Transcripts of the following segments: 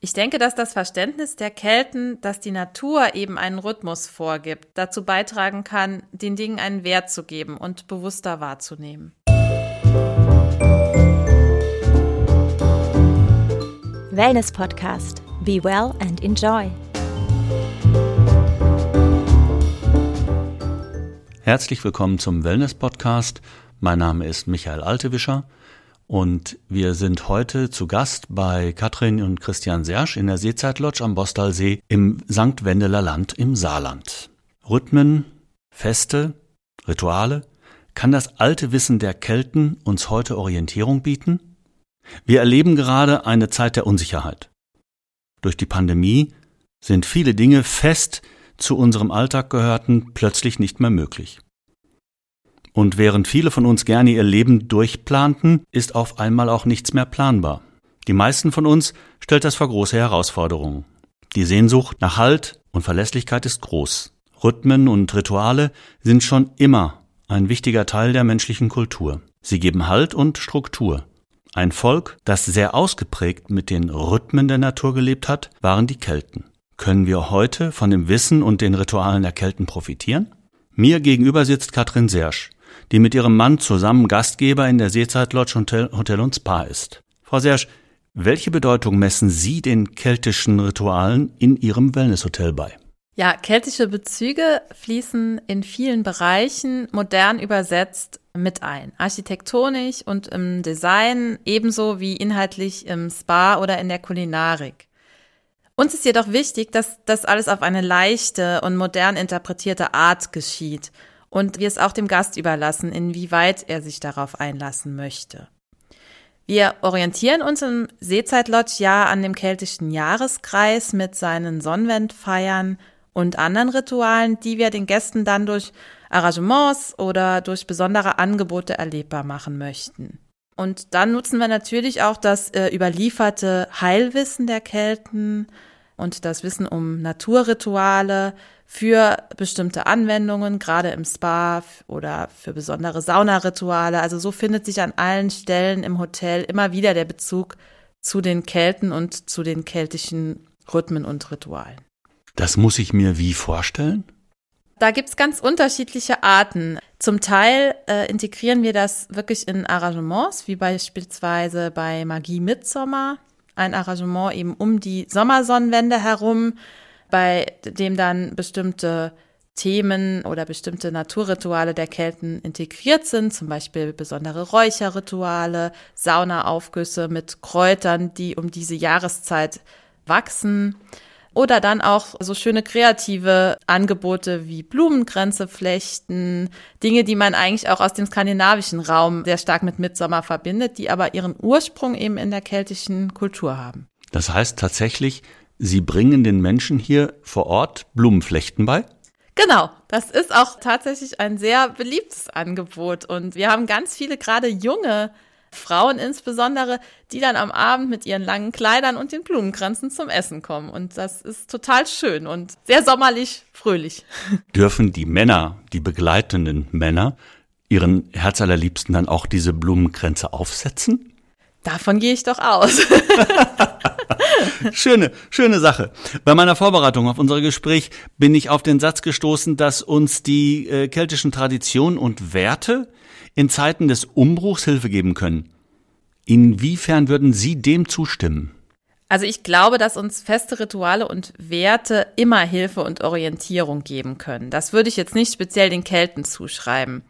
Ich denke, dass das Verständnis der Kelten, dass die Natur eben einen Rhythmus vorgibt, dazu beitragen kann, den Dingen einen Wert zu geben und bewusster wahrzunehmen. Wellness Podcast. Be well and enjoy. Herzlich willkommen zum Wellness Podcast. Mein Name ist Michael Altewischer und wir sind heute zu Gast bei Katrin und Christian Sersch in der Seezeitlodge am Bostalsee im St. Wendeler Land im Saarland. Rhythmen, Feste, Rituale, kann das alte Wissen der Kelten uns heute Orientierung bieten? Wir erleben gerade eine Zeit der Unsicherheit. Durch die Pandemie sind viele Dinge fest zu unserem Alltag gehörten plötzlich nicht mehr möglich. Und während viele von uns gerne ihr Leben durchplanten, ist auf einmal auch nichts mehr planbar. Die meisten von uns stellt das vor große Herausforderungen. Die Sehnsucht nach Halt und Verlässlichkeit ist groß. Rhythmen und Rituale sind schon immer ein wichtiger Teil der menschlichen Kultur. Sie geben Halt und Struktur. Ein Volk, das sehr ausgeprägt mit den Rhythmen der Natur gelebt hat, waren die Kelten. Können wir heute von dem Wissen und den Ritualen der Kelten profitieren? Mir gegenüber sitzt Katrin Sersch die mit ihrem Mann zusammen Gastgeber in der Seezeitlodge Hotel, Hotel und Spa ist. Frau Sersch, welche Bedeutung messen Sie den keltischen Ritualen in Ihrem Wellnesshotel bei? Ja, keltische Bezüge fließen in vielen Bereichen modern übersetzt mit ein. Architektonisch und im Design ebenso wie inhaltlich im Spa oder in der Kulinarik. Uns ist jedoch wichtig, dass das alles auf eine leichte und modern interpretierte Art geschieht und wir es auch dem Gast überlassen, inwieweit er sich darauf einlassen möchte. Wir orientieren uns im Seezeitlodge ja an dem keltischen Jahreskreis mit seinen Sonnenwendfeiern und anderen Ritualen, die wir den Gästen dann durch Arrangements oder durch besondere Angebote erlebbar machen möchten. Und dann nutzen wir natürlich auch das äh, überlieferte Heilwissen der Kelten und das Wissen um Naturrituale, für bestimmte Anwendungen, gerade im Spa oder für besondere Saunarituale. Also so findet sich an allen Stellen im Hotel immer wieder der Bezug zu den Kelten und zu den keltischen Rhythmen und Ritualen. Das muss ich mir wie vorstellen? Da gibt's ganz unterschiedliche Arten. Zum Teil äh, integrieren wir das wirklich in Arrangements, wie beispielsweise bei Magie Mitsommer, ein Arrangement eben um die Sommersonnenwende herum, bei dem dann bestimmte Themen oder bestimmte Naturrituale der Kelten integriert sind, zum Beispiel besondere Räucherrituale, Saunaaufgüsse mit Kräutern, die um diese Jahreszeit wachsen. Oder dann auch so schöne kreative Angebote wie Blumenkränze flechten, Dinge, die man eigentlich auch aus dem skandinavischen Raum sehr stark mit Mitsommer verbindet, die aber ihren Ursprung eben in der keltischen Kultur haben. Das heißt tatsächlich, Sie bringen den Menschen hier vor Ort Blumenflechten bei? Genau, das ist auch tatsächlich ein sehr beliebtes Angebot und wir haben ganz viele gerade junge Frauen insbesondere, die dann am Abend mit ihren langen Kleidern und den Blumenkränzen zum Essen kommen und das ist total schön und sehr sommerlich, fröhlich. Dürfen die Männer, die begleitenden Männer, ihren Herzallerliebsten dann auch diese Blumenkränze aufsetzen? Davon gehe ich doch aus. schöne, schöne Sache. Bei meiner Vorbereitung auf unser Gespräch bin ich auf den Satz gestoßen, dass uns die äh, keltischen Traditionen und Werte in Zeiten des Umbruchs Hilfe geben können. Inwiefern würden Sie dem zustimmen? Also ich glaube, dass uns feste Rituale und Werte immer Hilfe und Orientierung geben können. Das würde ich jetzt nicht speziell den Kelten zuschreiben.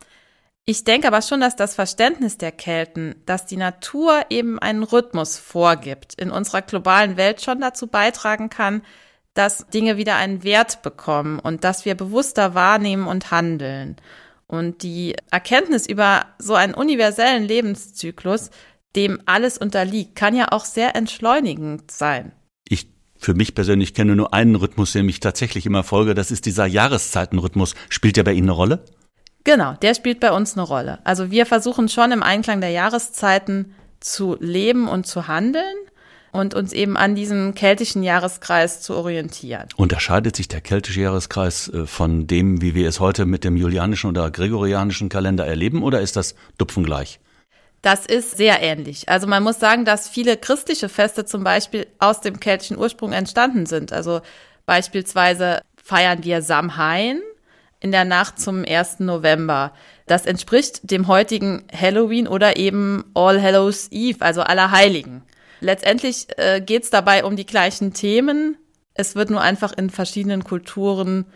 Ich denke aber schon, dass das Verständnis der Kelten, dass die Natur eben einen Rhythmus vorgibt, in unserer globalen Welt schon dazu beitragen kann, dass Dinge wieder einen Wert bekommen und dass wir bewusster wahrnehmen und handeln. Und die Erkenntnis über so einen universellen Lebenszyklus, dem alles unterliegt, kann ja auch sehr entschleunigend sein. Ich für mich persönlich kenne nur einen Rhythmus, dem ich tatsächlich immer folge. Das ist dieser Jahreszeitenrhythmus. Spielt der bei Ihnen eine Rolle? Genau, der spielt bei uns eine Rolle. Also wir versuchen schon im Einklang der Jahreszeiten zu leben und zu handeln und uns eben an diesem keltischen Jahreskreis zu orientieren. Unterscheidet sich der keltische Jahreskreis äh, von dem, wie wir es heute mit dem julianischen oder gregorianischen Kalender erleben, oder ist das dupfengleich? Das ist sehr ähnlich. Also man muss sagen, dass viele christliche Feste zum Beispiel aus dem keltischen Ursprung entstanden sind. Also beispielsweise feiern wir Samhain in der Nacht zum 1. November. Das entspricht dem heutigen Halloween oder eben All Hallows Eve, also Allerheiligen. Letztendlich äh, geht es dabei um die gleichen Themen. Es wird nur einfach in verschiedenen Kulturen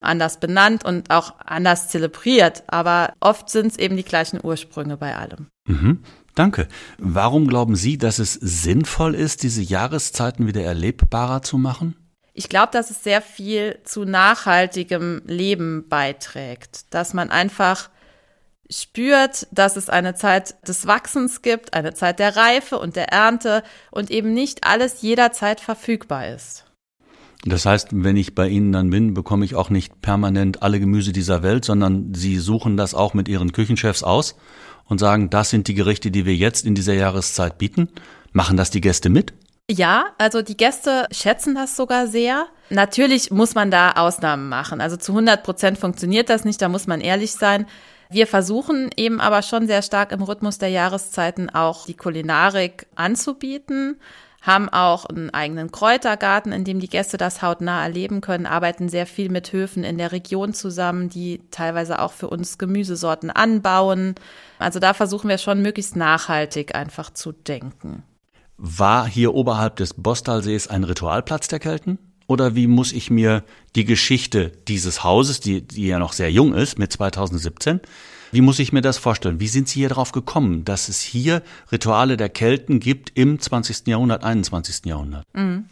anders benannt und auch anders zelebriert. Aber oft sind es eben die gleichen Ursprünge bei allem. Mhm. Danke. Warum glauben Sie, dass es sinnvoll ist, diese Jahreszeiten wieder erlebbarer zu machen? Ich glaube, dass es sehr viel zu nachhaltigem Leben beiträgt, dass man einfach spürt, dass es eine Zeit des Wachsens gibt, eine Zeit der Reife und der Ernte und eben nicht alles jederzeit verfügbar ist. Das heißt, wenn ich bei Ihnen dann bin, bekomme ich auch nicht permanent alle Gemüse dieser Welt, sondern Sie suchen das auch mit Ihren Küchenchefs aus und sagen, das sind die Gerichte, die wir jetzt in dieser Jahreszeit bieten. Machen das die Gäste mit? Ja, also die Gäste schätzen das sogar sehr. Natürlich muss man da Ausnahmen machen. Also zu 100 Prozent funktioniert das nicht, da muss man ehrlich sein. Wir versuchen eben aber schon sehr stark im Rhythmus der Jahreszeiten auch die Kulinarik anzubieten, haben auch einen eigenen Kräutergarten, in dem die Gäste das hautnah erleben können, arbeiten sehr viel mit Höfen in der Region zusammen, die teilweise auch für uns Gemüsesorten anbauen. Also da versuchen wir schon möglichst nachhaltig einfach zu denken. War hier oberhalb des Bostalsees ein Ritualplatz der Kelten? Oder wie muss ich mir die Geschichte dieses Hauses, die, die ja noch sehr jung ist, mit 2017, wie muss ich mir das vorstellen? Wie sind Sie hier drauf gekommen, dass es hier Rituale der Kelten gibt im 20. Jahrhundert, 21. Jahrhundert? Mhm.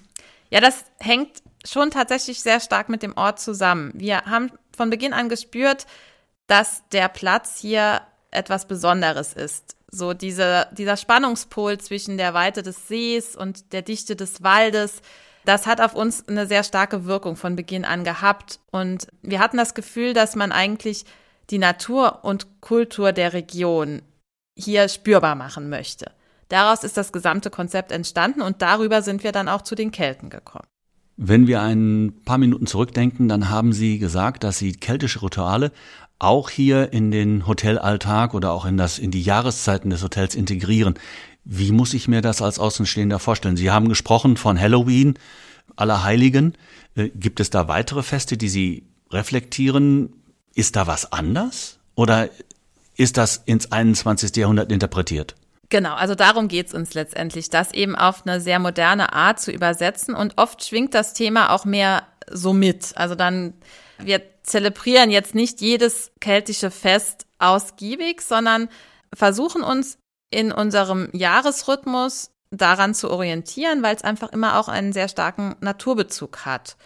Ja, das hängt schon tatsächlich sehr stark mit dem Ort zusammen. Wir haben von Beginn an gespürt, dass der Platz hier etwas Besonderes ist. So diese, dieser Spannungspol zwischen der Weite des Sees und der Dichte des Waldes, das hat auf uns eine sehr starke Wirkung von Beginn an gehabt. Und wir hatten das Gefühl, dass man eigentlich die Natur und Kultur der Region hier spürbar machen möchte. Daraus ist das gesamte Konzept entstanden und darüber sind wir dann auch zu den Kelten gekommen. Wenn wir ein paar Minuten zurückdenken, dann haben Sie gesagt, dass Sie keltische Rituale auch hier in den Hotelalltag oder auch in das in die Jahreszeiten des Hotels integrieren. Wie muss ich mir das als Außenstehender vorstellen? Sie haben gesprochen von Halloween, Allerheiligen. Äh, gibt es da weitere Feste, die Sie reflektieren? Ist da was anders? Oder ist das ins 21. Jahrhundert interpretiert? Genau, also darum geht's uns letztendlich, das eben auf eine sehr moderne Art zu übersetzen. Und oft schwingt das Thema auch mehr so mit. Also dann, wir zelebrieren jetzt nicht jedes keltische Fest ausgiebig, sondern versuchen uns in unserem Jahresrhythmus daran zu orientieren, weil es einfach immer auch einen sehr starken Naturbezug hat.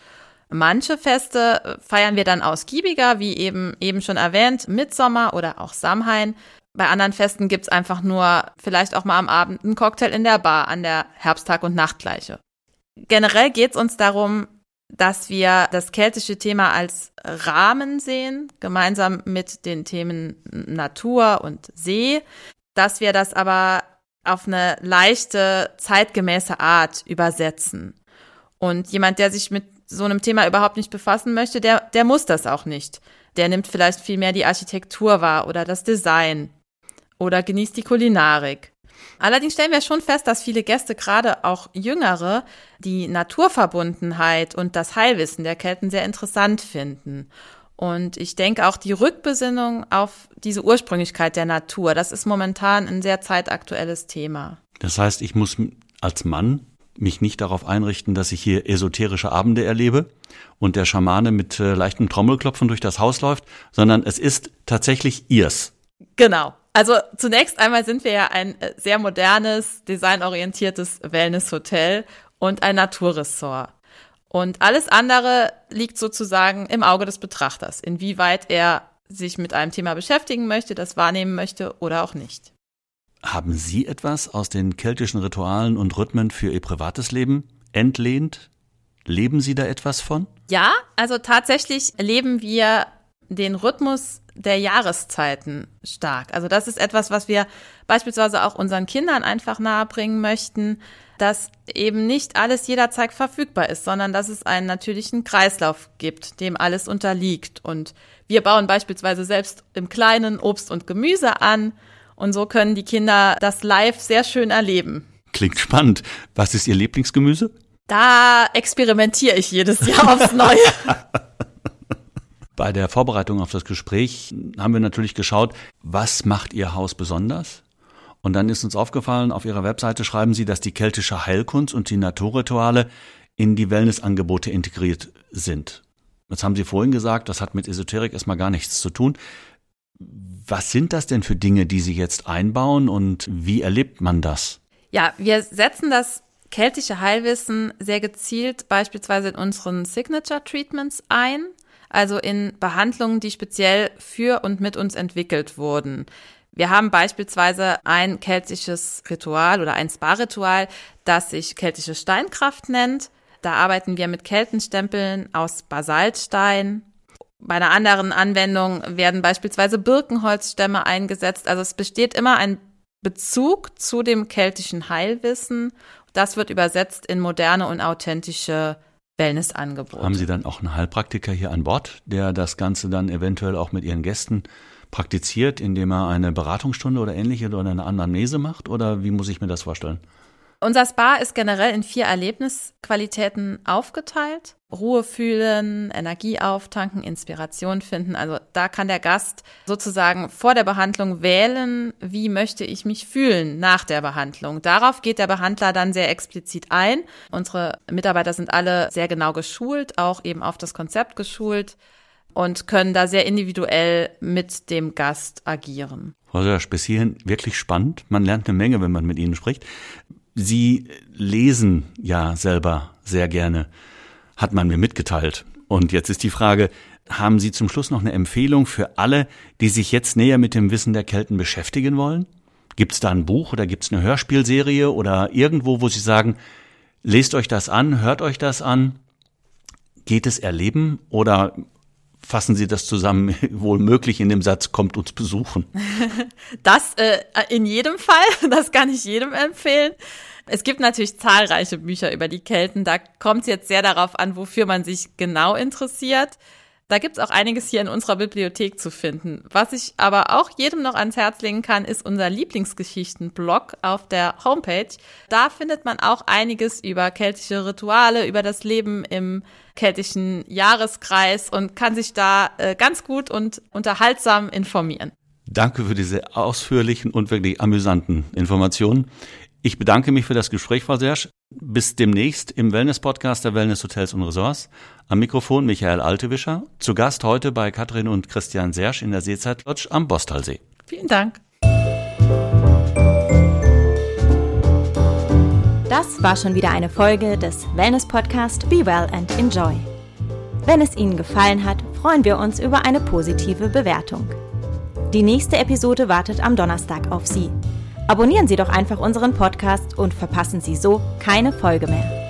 Manche Feste äh, feiern wir dann ausgiebiger, wie eben eben schon erwähnt, Mitsommer oder auch Samhain. Bei anderen Festen gibt's einfach nur vielleicht auch mal am Abend einen Cocktail in der Bar an der Herbsttag- und Nachtgleiche. Generell geht's uns darum, dass wir das keltische Thema als Rahmen sehen, gemeinsam mit den Themen Natur und See, dass wir das aber auf eine leichte, zeitgemäße Art übersetzen. Und jemand, der sich mit so einem Thema überhaupt nicht befassen möchte, der, der muss das auch nicht. Der nimmt vielleicht viel mehr die Architektur wahr oder das Design oder genießt die Kulinarik. Allerdings stellen wir schon fest, dass viele Gäste, gerade auch Jüngere, die Naturverbundenheit und das Heilwissen der Kelten sehr interessant finden. Und ich denke auch die Rückbesinnung auf diese Ursprünglichkeit der Natur, das ist momentan ein sehr zeitaktuelles Thema. Das heißt, ich muss als Mann mich nicht darauf einrichten, dass ich hier esoterische Abende erlebe und der Schamane mit äh, leichtem Trommelklopfen durch das Haus läuft, sondern es ist tatsächlich ihrs. Genau. Also zunächst einmal sind wir ja ein äh, sehr modernes, designorientiertes Wellnesshotel und ein Naturressort. Und alles andere liegt sozusagen im Auge des Betrachters, inwieweit er sich mit einem Thema beschäftigen möchte, das wahrnehmen möchte oder auch nicht. Haben Sie etwas aus den keltischen Ritualen und Rhythmen für Ihr privates Leben entlehnt? Leben Sie da etwas von? Ja, also tatsächlich leben wir den Rhythmus der Jahreszeiten stark. Also das ist etwas, was wir beispielsweise auch unseren Kindern einfach nahebringen möchten, dass eben nicht alles jederzeit verfügbar ist, sondern dass es einen natürlichen Kreislauf gibt, dem alles unterliegt. Und wir bauen beispielsweise selbst im Kleinen Obst und Gemüse an Und so können die Kinder das live sehr schön erleben. Klingt spannend. Was ist Ihr Lieblingsgemüse? Da experimentiere ich jedes Jahr aufs Neue. Bei der Vorbereitung auf das Gespräch haben wir natürlich geschaut, was macht Ihr Haus besonders? Und dann ist uns aufgefallen, auf Ihrer Webseite schreiben Sie, dass die keltische Heilkunst und die Naturrituale in die Wellnessangebote integriert sind. Jetzt haben Sie vorhin gesagt, das hat mit Esoterik erstmal gar nichts zu tun. Was sind das denn für Dinge, die Sie jetzt einbauen und wie erlebt man das? Ja, wir setzen das keltische Heilwissen sehr gezielt beispielsweise in unseren Signature Treatments ein, also in Behandlungen, die speziell für und mit uns entwickelt wurden. Wir haben beispielsweise ein keltisches Ritual oder ein Spa-Ritual, das sich keltische Steinkraft nennt. Da arbeiten wir mit Keltenstempeln aus Basaltstein. Bei einer anderen Anwendung werden beispielsweise Birkenholzstämme eingesetzt. Also es besteht immer ein Bezug zu dem keltischen Heilwissen. Das wird übersetzt in moderne und authentische Wellnessangebote. Haben Sie dann auch einen Heilpraktiker hier an Bord, der das Ganze dann eventuell auch mit Ihren Gästen praktiziert, indem er eine Beratungsstunde oder ähnliche oder eine Anamnese macht? Oder wie muss ich mir das vorstellen? Unser Spa ist generell in vier Erlebnisqualitäten aufgeteilt. Ruhe fühlen, Energie auftanken, Inspiration finden. Also da kann der Gast sozusagen vor der Behandlung wählen, wie möchte ich mich fühlen nach der Behandlung. Darauf geht der Behandler dann sehr explizit ein. Unsere Mitarbeiter sind alle sehr genau geschult, auch eben auf das Konzept geschult und können da sehr individuell mit dem Gast agieren. Frau Sersch, bis hierhin wirklich spannend. Man lernt eine Menge, wenn man mit Ihnen spricht. Sie lesen ja selber sehr gerne, hat man mir mitgeteilt. Und jetzt ist die Frage, haben Sie zum Schluss noch eine Empfehlung für alle, die sich jetzt näher mit dem Wissen der Kelten beschäftigen wollen? Gibt es da ein Buch oder gibt es eine Hörspielserie oder irgendwo, wo Sie sagen, lest euch das an, hört euch das an? Geht es erleben oder fassen Sie das zusammen, wohl möglich in dem Satz, kommt uns besuchen. Das äh, in jedem Fall, das kann ich jedem empfehlen. Es gibt natürlich zahlreiche Bücher über die Kelten. Da kommt es jetzt sehr darauf an, wofür man sich genau interessiert. Da gibt's auch einiges hier in unserer Bibliothek zu finden. Was ich aber auch jedem noch ans Herz legen kann, ist unser Lieblingsgeschichten-Blog auf der Homepage. Da findet man auch einiges über keltische Rituale, über das Leben im keltischen Jahreskreis und kann sich da äh, ganz gut und unterhaltsam informieren. Danke für diese ausführlichen und wirklich amüsanten Informationen. Ich bedanke mich für das Gespräch, Frau Sersch. Bis demnächst im Wellness-Podcast der Wellness Hotels und Resorts. Am Mikrofon Michael Altewischer. Zu Gast heute bei Katrin und Christian Sersch in der Seezeitlodge am Bostalsee. Vielen Dank. Das war schon wieder eine Folge des Wellness-Podcast Be Well and Enjoy. Wenn es Ihnen gefallen hat, freuen wir uns über eine positive Bewertung. Die nächste Episode wartet am Donnerstag auf Sie. Abonnieren Sie doch einfach unseren Podcast und verpassen Sie so keine Folge mehr.